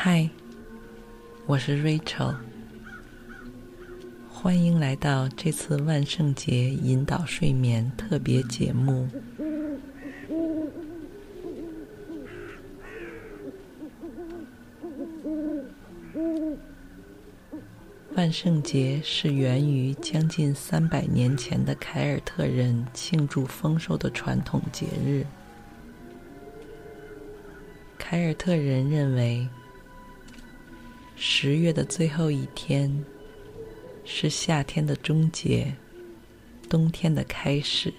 嗨，我是 Rachel，欢迎来到这次万圣节引导睡眠特别节目。万圣节是源于将近三百年前的凯尔特人庆祝丰收的传统节日。凯尔特人认为，十月的最后一天是夏天的终结，冬天的开始，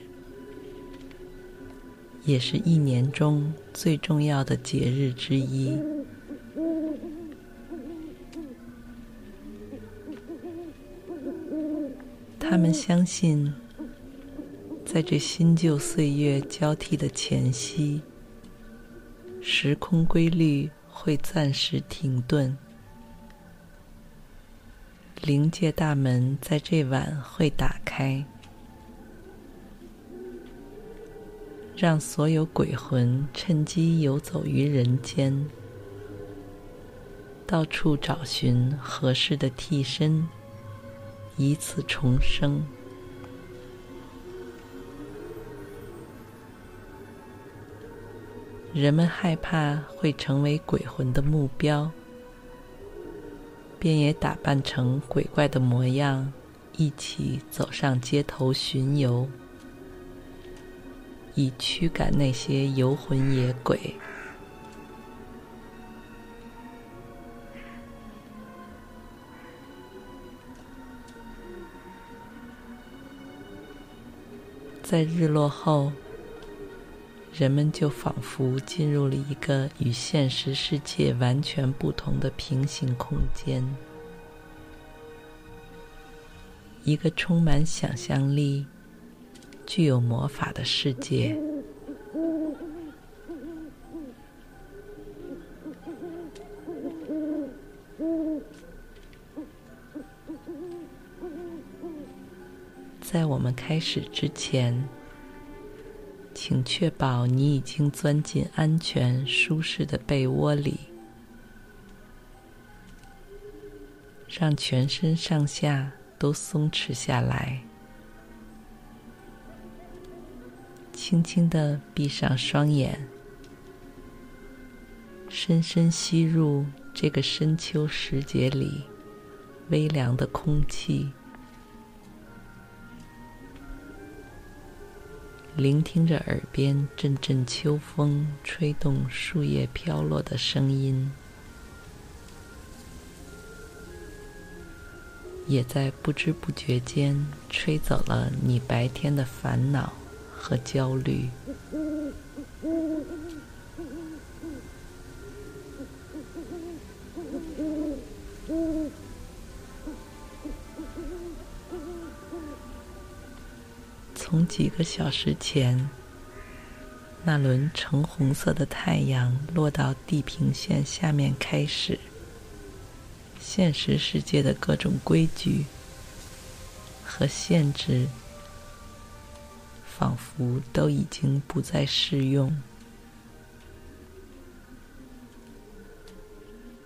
也是一年中最重要的节日之一。他们相信，在这新旧岁月交替的前夕，时空规律会暂时停顿。灵界大门在这晚会打开，让所有鬼魂趁机游走于人间，到处找寻合适的替身，以此重生。人们害怕会成为鬼魂的目标。便也打扮成鬼怪的模样，一起走上街头巡游，以驱赶那些游魂野鬼。在日落后，人们就仿佛进入了一个与现实世界完全不同的平行空间，一个充满想象力、具有魔法的世界。在我们开始之前。请确保你已经钻进安全、舒适的被窝里，让全身上下都松弛下来，轻轻的闭上双眼，深深吸入这个深秋时节里微凉的空气。聆听着耳边阵阵秋风吹动树叶飘落的声音，也在不知不觉间吹走了你白天的烦恼和焦虑。从几个小时前，那轮橙红色的太阳落到地平线下面开始，现实世界的各种规矩和限制，仿佛都已经不再适用。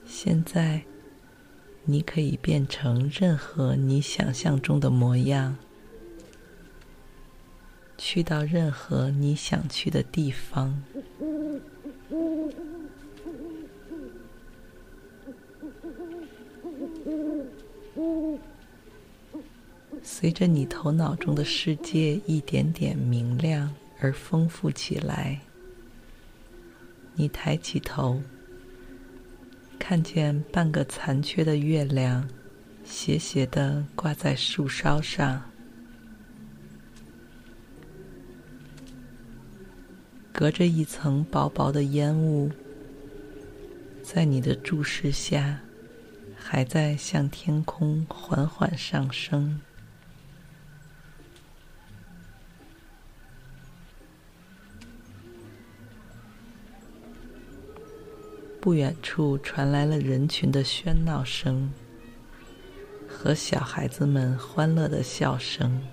现在，你可以变成任何你想象中的模样。去到任何你想去的地方，随着你头脑中的世界一点点明亮而丰富起来，你抬起头，看见半个残缺的月亮斜斜地挂在树梢上。隔着一层薄薄的烟雾，在你的注视下，还在向天空缓缓上升。不远处传来了人群的喧闹声和小孩子们欢乐的笑声。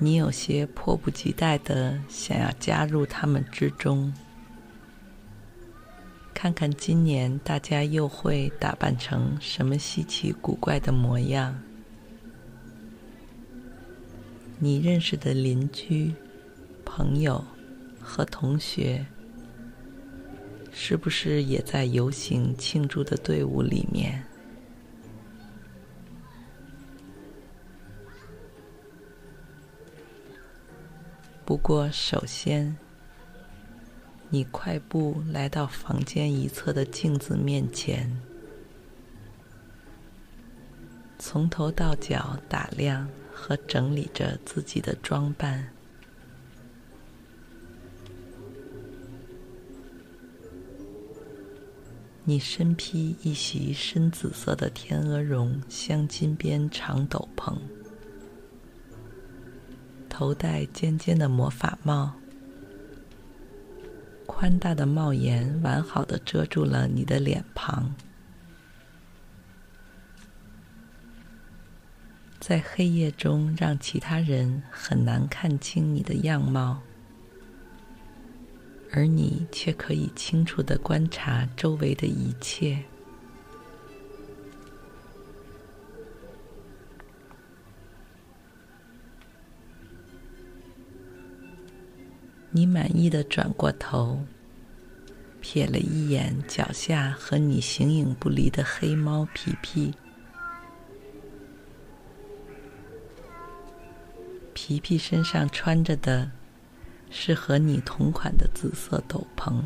你有些迫不及待的想要加入他们之中，看看今年大家又会打扮成什么稀奇古怪的模样。你认识的邻居、朋友和同学，是不是也在游行庆祝的队伍里面？不过，首先，你快步来到房间一侧的镜子面前，从头到脚打量。和整理着自己的装扮。你身披一袭深紫色的天鹅绒镶金边长斗篷，头戴尖尖的魔法帽，宽大的帽檐完好的遮住了你的脸庞。在黑夜中，让其他人很难看清你的样貌，而你却可以清楚的观察周围的一切。你满意的转过头，瞥了一眼脚下和你形影不离的黑猫皮皮。皮皮身上穿着的是和你同款的紫色斗篷，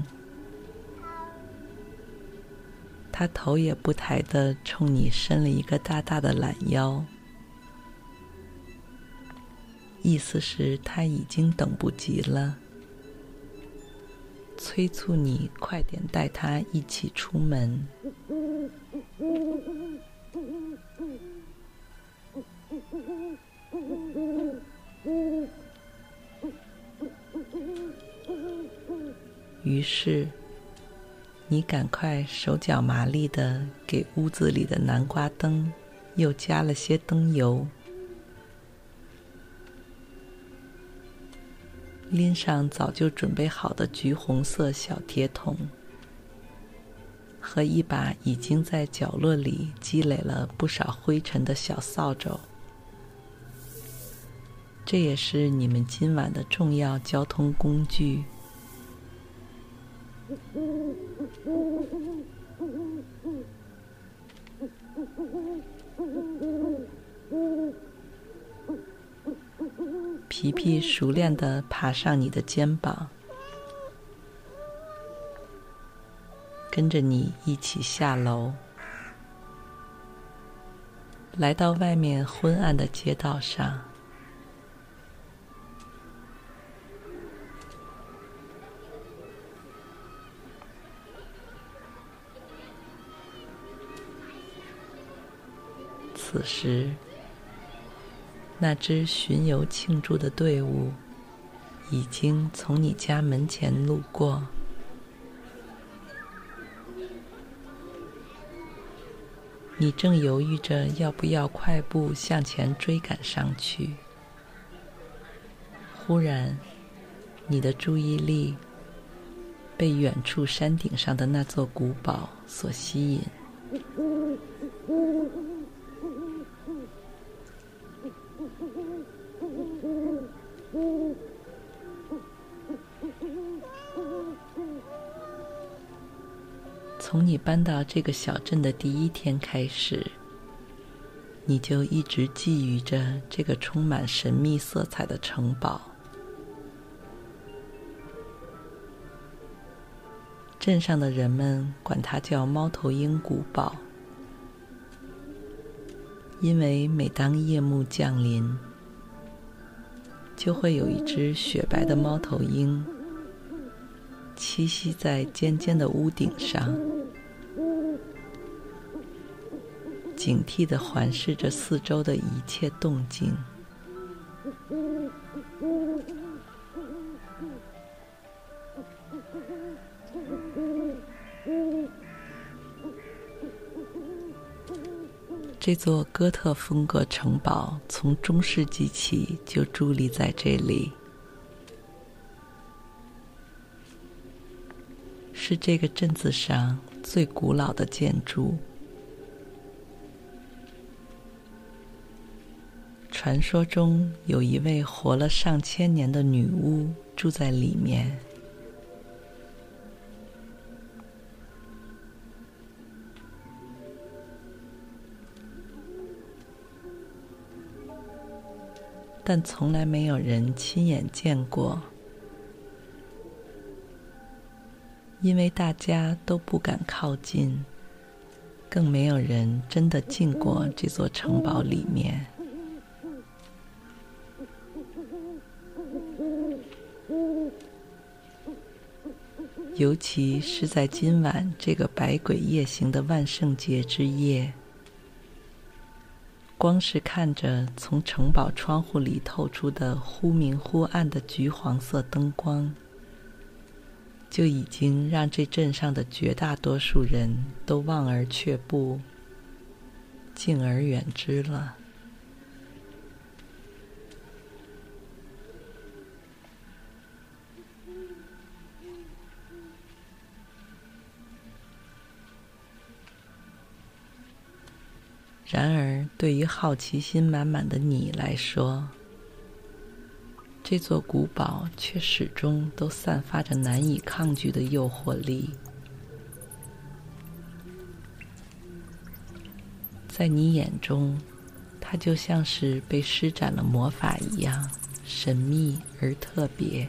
他头也不抬的冲你伸了一个大大的懒腰，意思是他已经等不及了，催促你快点带他一起出门。于是，你赶快手脚麻利的给屋子里的南瓜灯又加了些灯油，拎上早就准备好的橘红色小铁桶，和一把已经在角落里积累了不少灰尘的小扫帚。这也是你们今晚的重要交通工具。皮皮熟练地爬上你的肩膀，跟着你一起下楼，来到外面昏暗的街道上。此时，那支巡游庆祝的队伍已经从你家门前路过。你正犹豫着要不要快步向前追赶上去，忽然，你的注意力被远处山顶上的那座古堡所吸引。从你搬到这个小镇的第一天开始，你就一直觊觎着这个充满神秘色彩的城堡。镇上的人们管它叫猫头鹰古堡。因为每当夜幕降临，就会有一只雪白的猫头鹰栖息在尖尖的屋顶上，警惕地环视着四周的一切动静。这座哥特风格城堡从中世纪起就伫立在这里，是这个镇子上最古老的建筑。传说中有一位活了上千年的女巫住在里面。但从来没有人亲眼见过，因为大家都不敢靠近，更没有人真的进过这座城堡里面。尤其是在今晚这个百鬼夜行的万圣节之夜。光是看着从城堡窗户里透出的忽明忽暗的橘黄色灯光，就已经让这镇上的绝大多数人都望而却步，敬而远之了。然而，对于好奇心满满的你来说，这座古堡却始终都散发着难以抗拒的诱惑力。在你眼中，它就像是被施展了魔法一样，神秘而特别，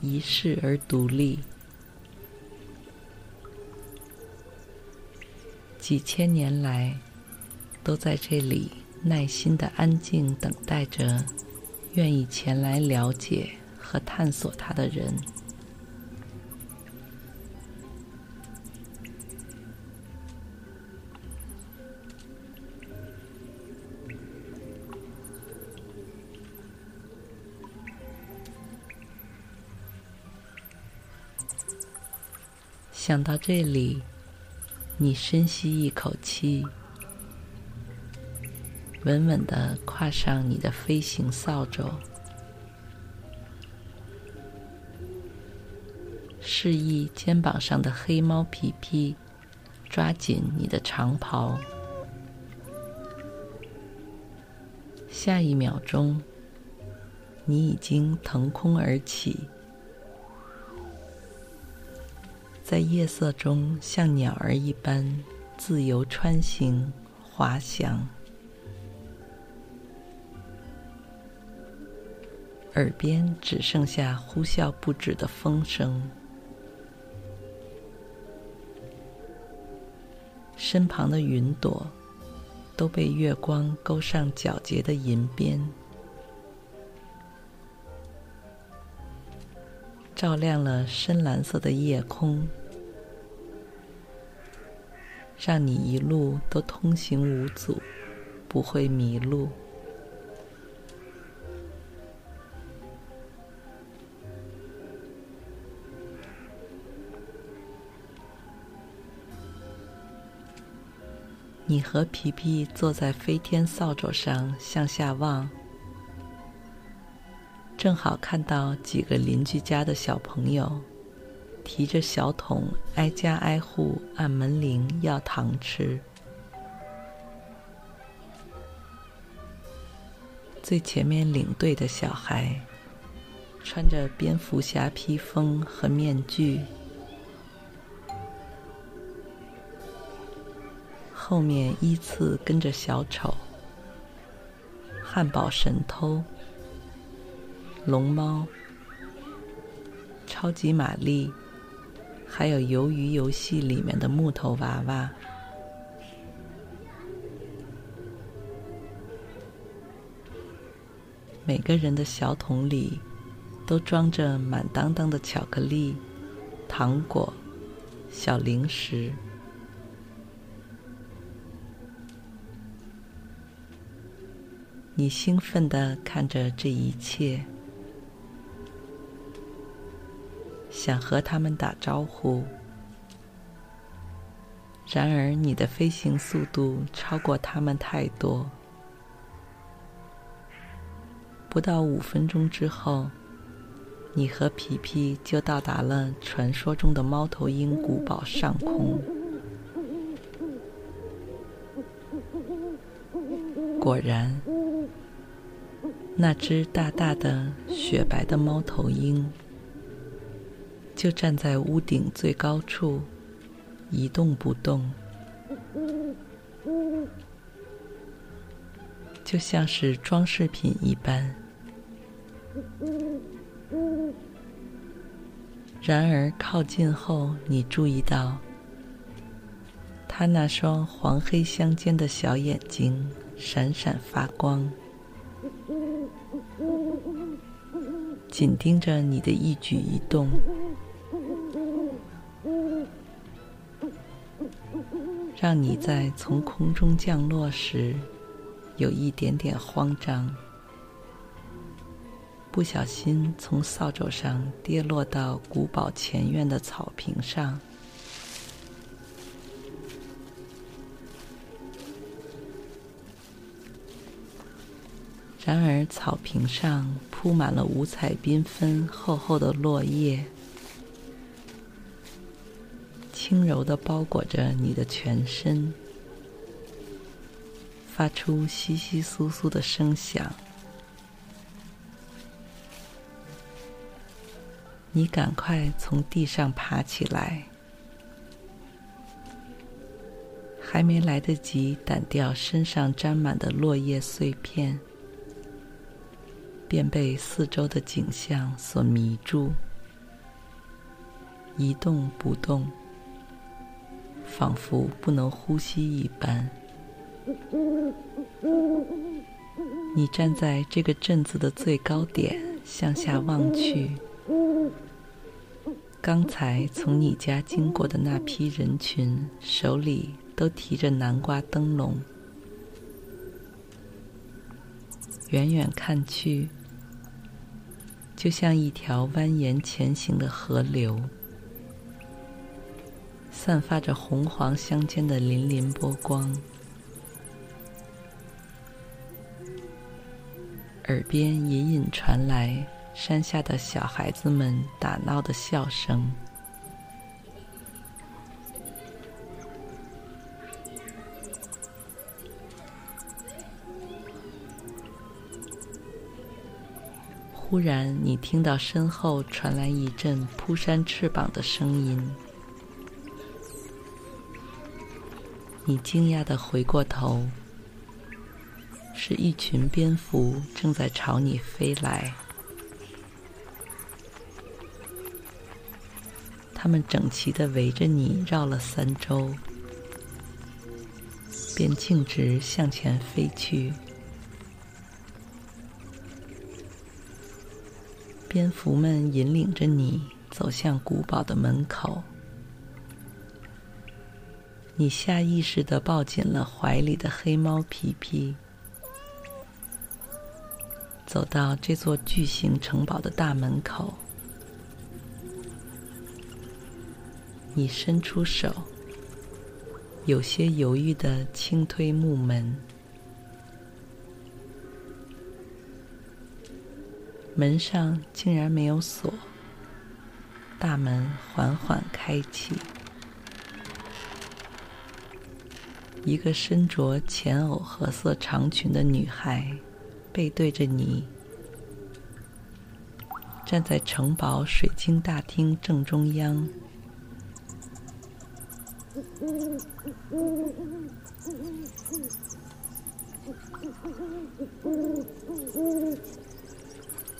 一世而独立。几千年来，都在这里耐心的安静等待着愿意前来了解和探索它的人。想到这里。你深吸一口气，稳稳地跨上你的飞行扫帚，示意肩膀上的黑猫皮皮抓紧你的长袍。下一秒钟，你已经腾空而起。在夜色中，像鸟儿一般自由穿行、滑翔，耳边只剩下呼啸不止的风声，身旁的云朵都被月光勾上皎洁的银边，照亮了深蓝色的夜空，让你一路都通行无阻，不会迷路。你和皮皮坐在飞天扫帚上向下望。正好看到几个邻居家的小朋友提着小桶，挨家挨户按门铃要糖吃。最前面领队的小孩穿着蝙蝠侠披风和面具，后面依次跟着小丑、汉堡神偷。龙猫超级玛丽还有鱿鱼游戏里面的木头娃娃。每个人的小桶里都装着满当当的巧克力糖果小零食。你兴奋的看着这一切。想和他们打招呼。然而，你的飞行速度超过他们太多。不到五分钟之后，你和皮皮就到达了传说中的猫头鹰古堡上空。果然，那只大大的雪白的猫头鹰就站在屋顶最高处。一动不动，就像是装饰品一般。然而靠近后，你注意到，他那双黄黑相间的小眼睛闪闪发光，紧盯着你的一举一动。让你在从空中降落时有一点点慌张，不小心从扫帚上跌落到古堡前院的草坪上。然而，草坪上铺满了五彩缤纷、厚厚的落叶。轻柔的包裹着你的全身，发出窸窸窣窣的声响。你赶快从地上爬起来，还没来得及掸掉身上沾满的落叶碎片，便被四周的景象所迷住，一动不动。仿佛不能呼吸一般，你站在这个镇子的最高点，向下望去。刚才从你家经过的那批人群，手里都提着南瓜灯笼。远远看去，就像一条蜿蜒前行的河流。散发着红黄相间的粼粼波光，耳边隐隐传来山下的小孩子们打闹的笑声。忽然，你听到身后传来一阵扑扇翅膀的声音。你惊讶的回过头，是一群蝙蝠正在朝你飞来。它们整齐的围着你绕了三周，便径直向前飞去。蝙蝠们引领着你走向古堡的门口。你下意识地抱紧了怀里的黑猫皮皮，走到这座巨型城堡的大门口。你伸出手，有些犹豫地轻推木门，门上竟然没有锁，大门缓缓开启。一个身着浅藕褐色长裙的女孩，背对着你，站在城堡水晶大厅正中央。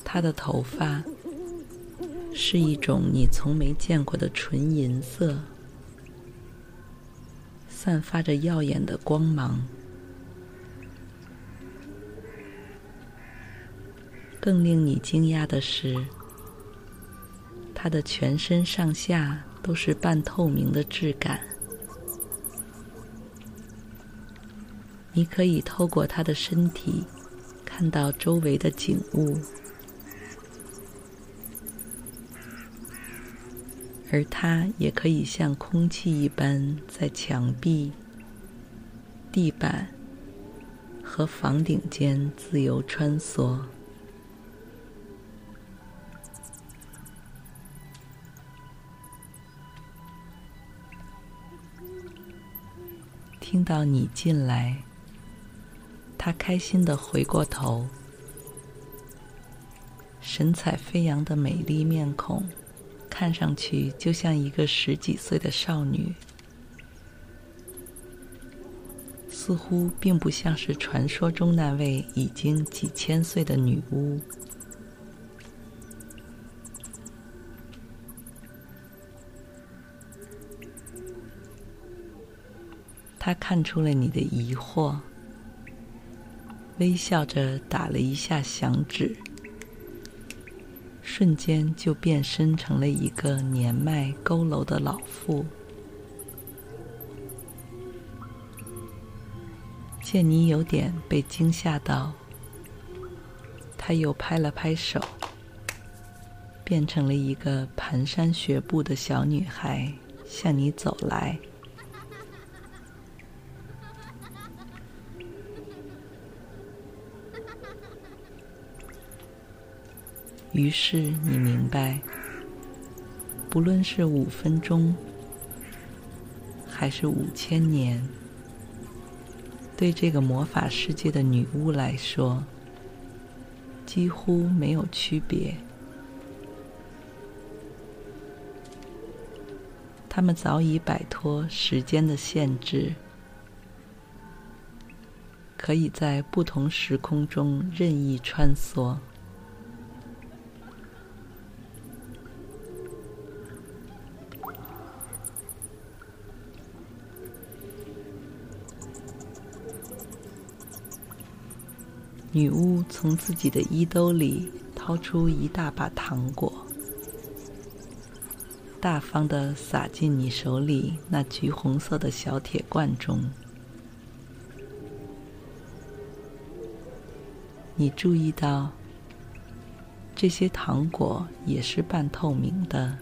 她的头发是一种你从没见过的纯银色。散发着耀眼的光芒。更令你惊讶的是，它的全身上下都是半透明的质感。你可以透过它的身体看到周围的景物，而它也可以像空气一般在墙壁、地板和房顶间自由穿梭。听到你进来，他开心的回过头，神采飞扬的美丽面孔，看上去就像一个十几岁的少女，似乎并不像是传说中那位已经几千岁的女巫。他看出了你的疑惑，微笑着打了一下响指，瞬间就变身成了一个年迈佝偻的老妇。见你有点被惊吓到，他又拍了拍手，变成了一个蹒跚学步的小女孩，向你走来。于是你明白，不论是五分钟，还是五千年，对这个魔法世界的女巫来说，几乎没有区别。她们早已摆脱时间的限制，可以在不同时空中任意穿梭。女巫从自己的衣兜里掏出一大把糖果，大方地撒进你手里那橘红色的小铁罐中。你注意到，这些糖果也是半透明的，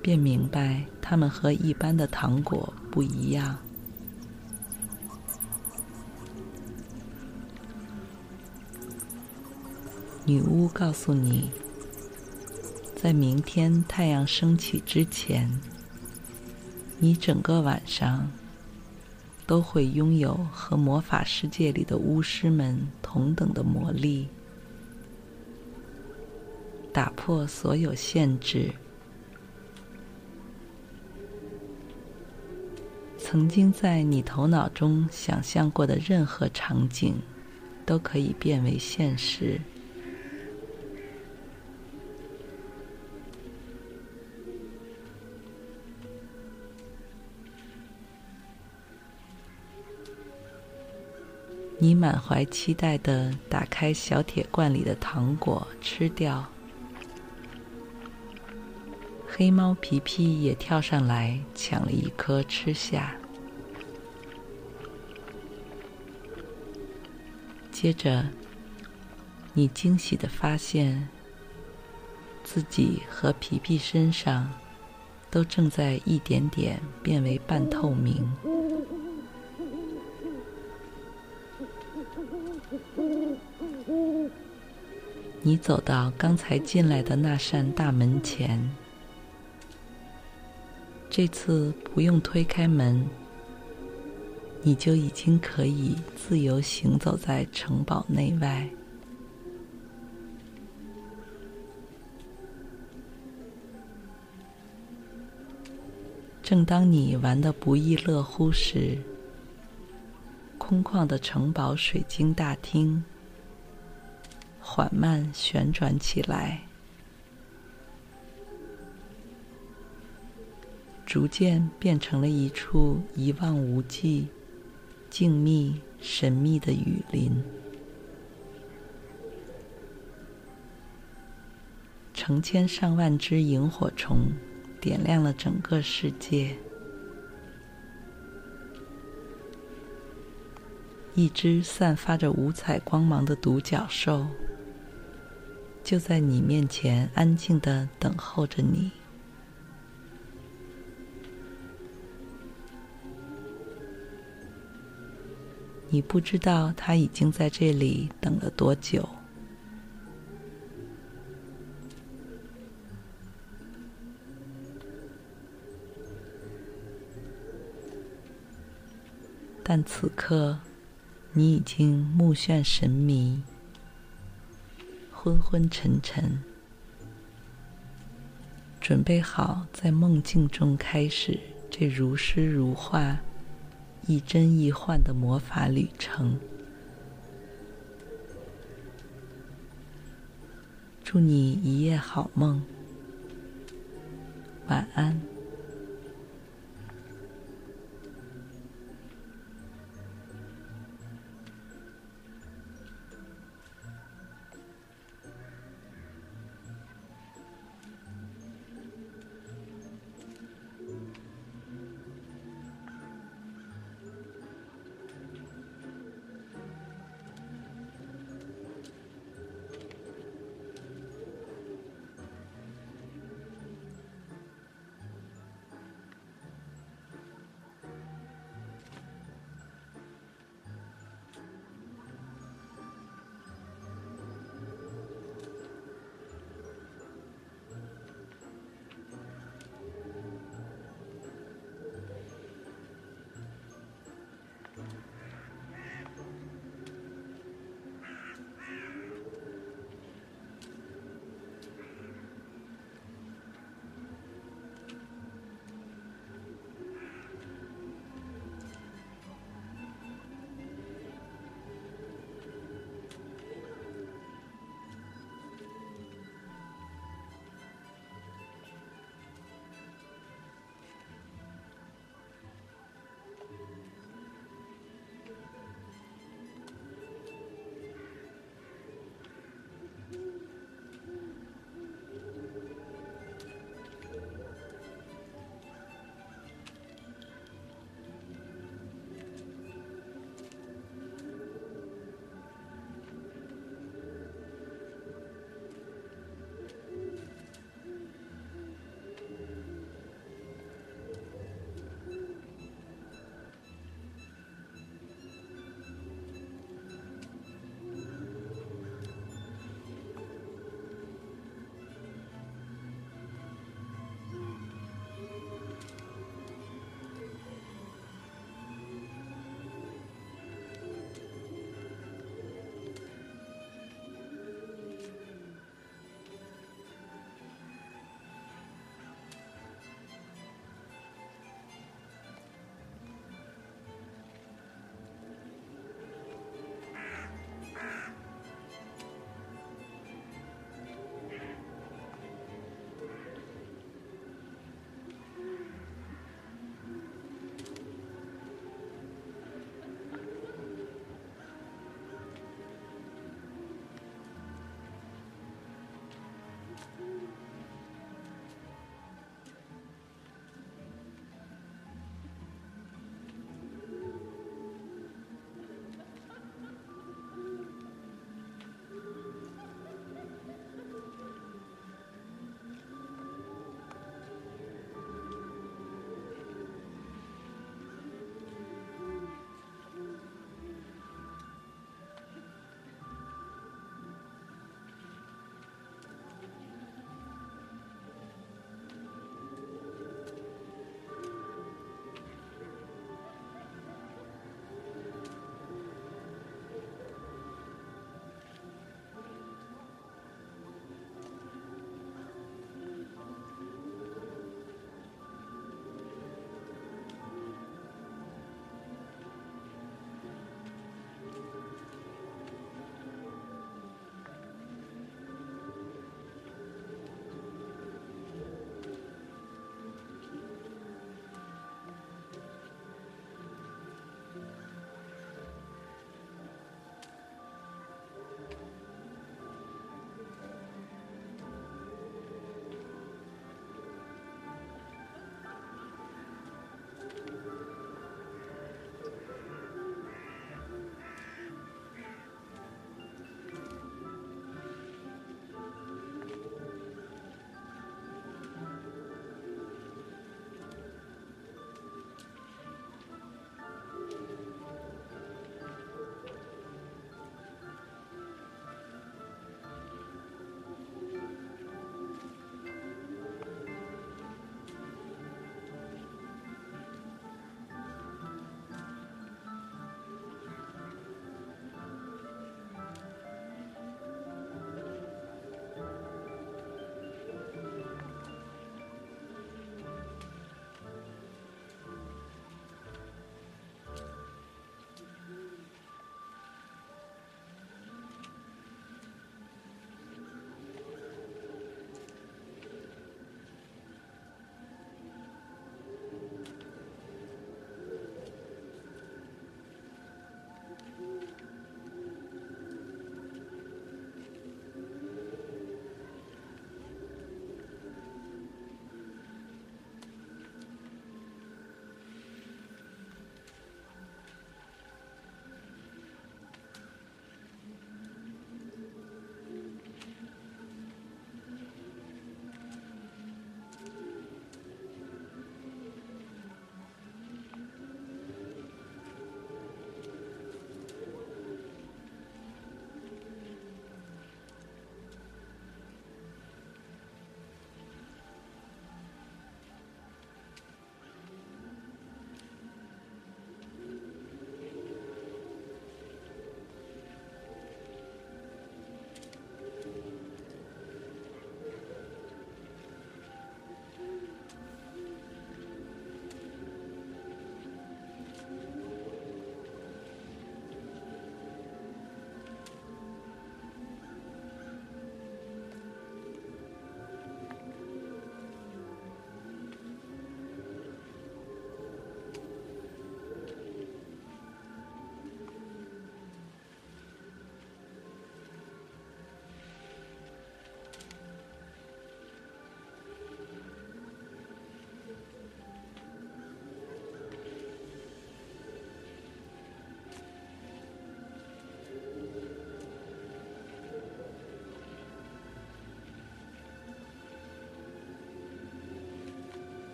便明白它们和一般的糖果不一样。女巫告诉你，在明天太阳升起之前，你整个晚上都会拥有和魔法世界里的巫师们同等的魔力，打破所有限制。曾经在你头脑中想象过的任何场景，都可以变为现实。你满怀期待地打开小铁罐里的糖果，吃掉。黑猫皮皮也跳上来抢了一颗吃下。接着，你惊喜地发现，自己和皮皮身上都正在一点点变为半透明。你走到刚才进来的那扇大门前，这次不用推开门，你就已经可以自由行走在城堡内外。正当你玩得不亦乐乎时，空旷的城堡水晶大厅缓慢旋转起来逐渐变成了一处一望无际静谧神秘的雨林。成千上万只萤火虫点亮了整个世界。一只散发着五彩光芒的独角兽，就在你面前安静的等候着你。你不知道它已经在这里等了多久，但此刻，你已经目眩神迷，昏昏沉沉，准备好在梦境中开始这如诗如画、亦真亦幻的魔法旅程。祝你一夜好梦，晚安。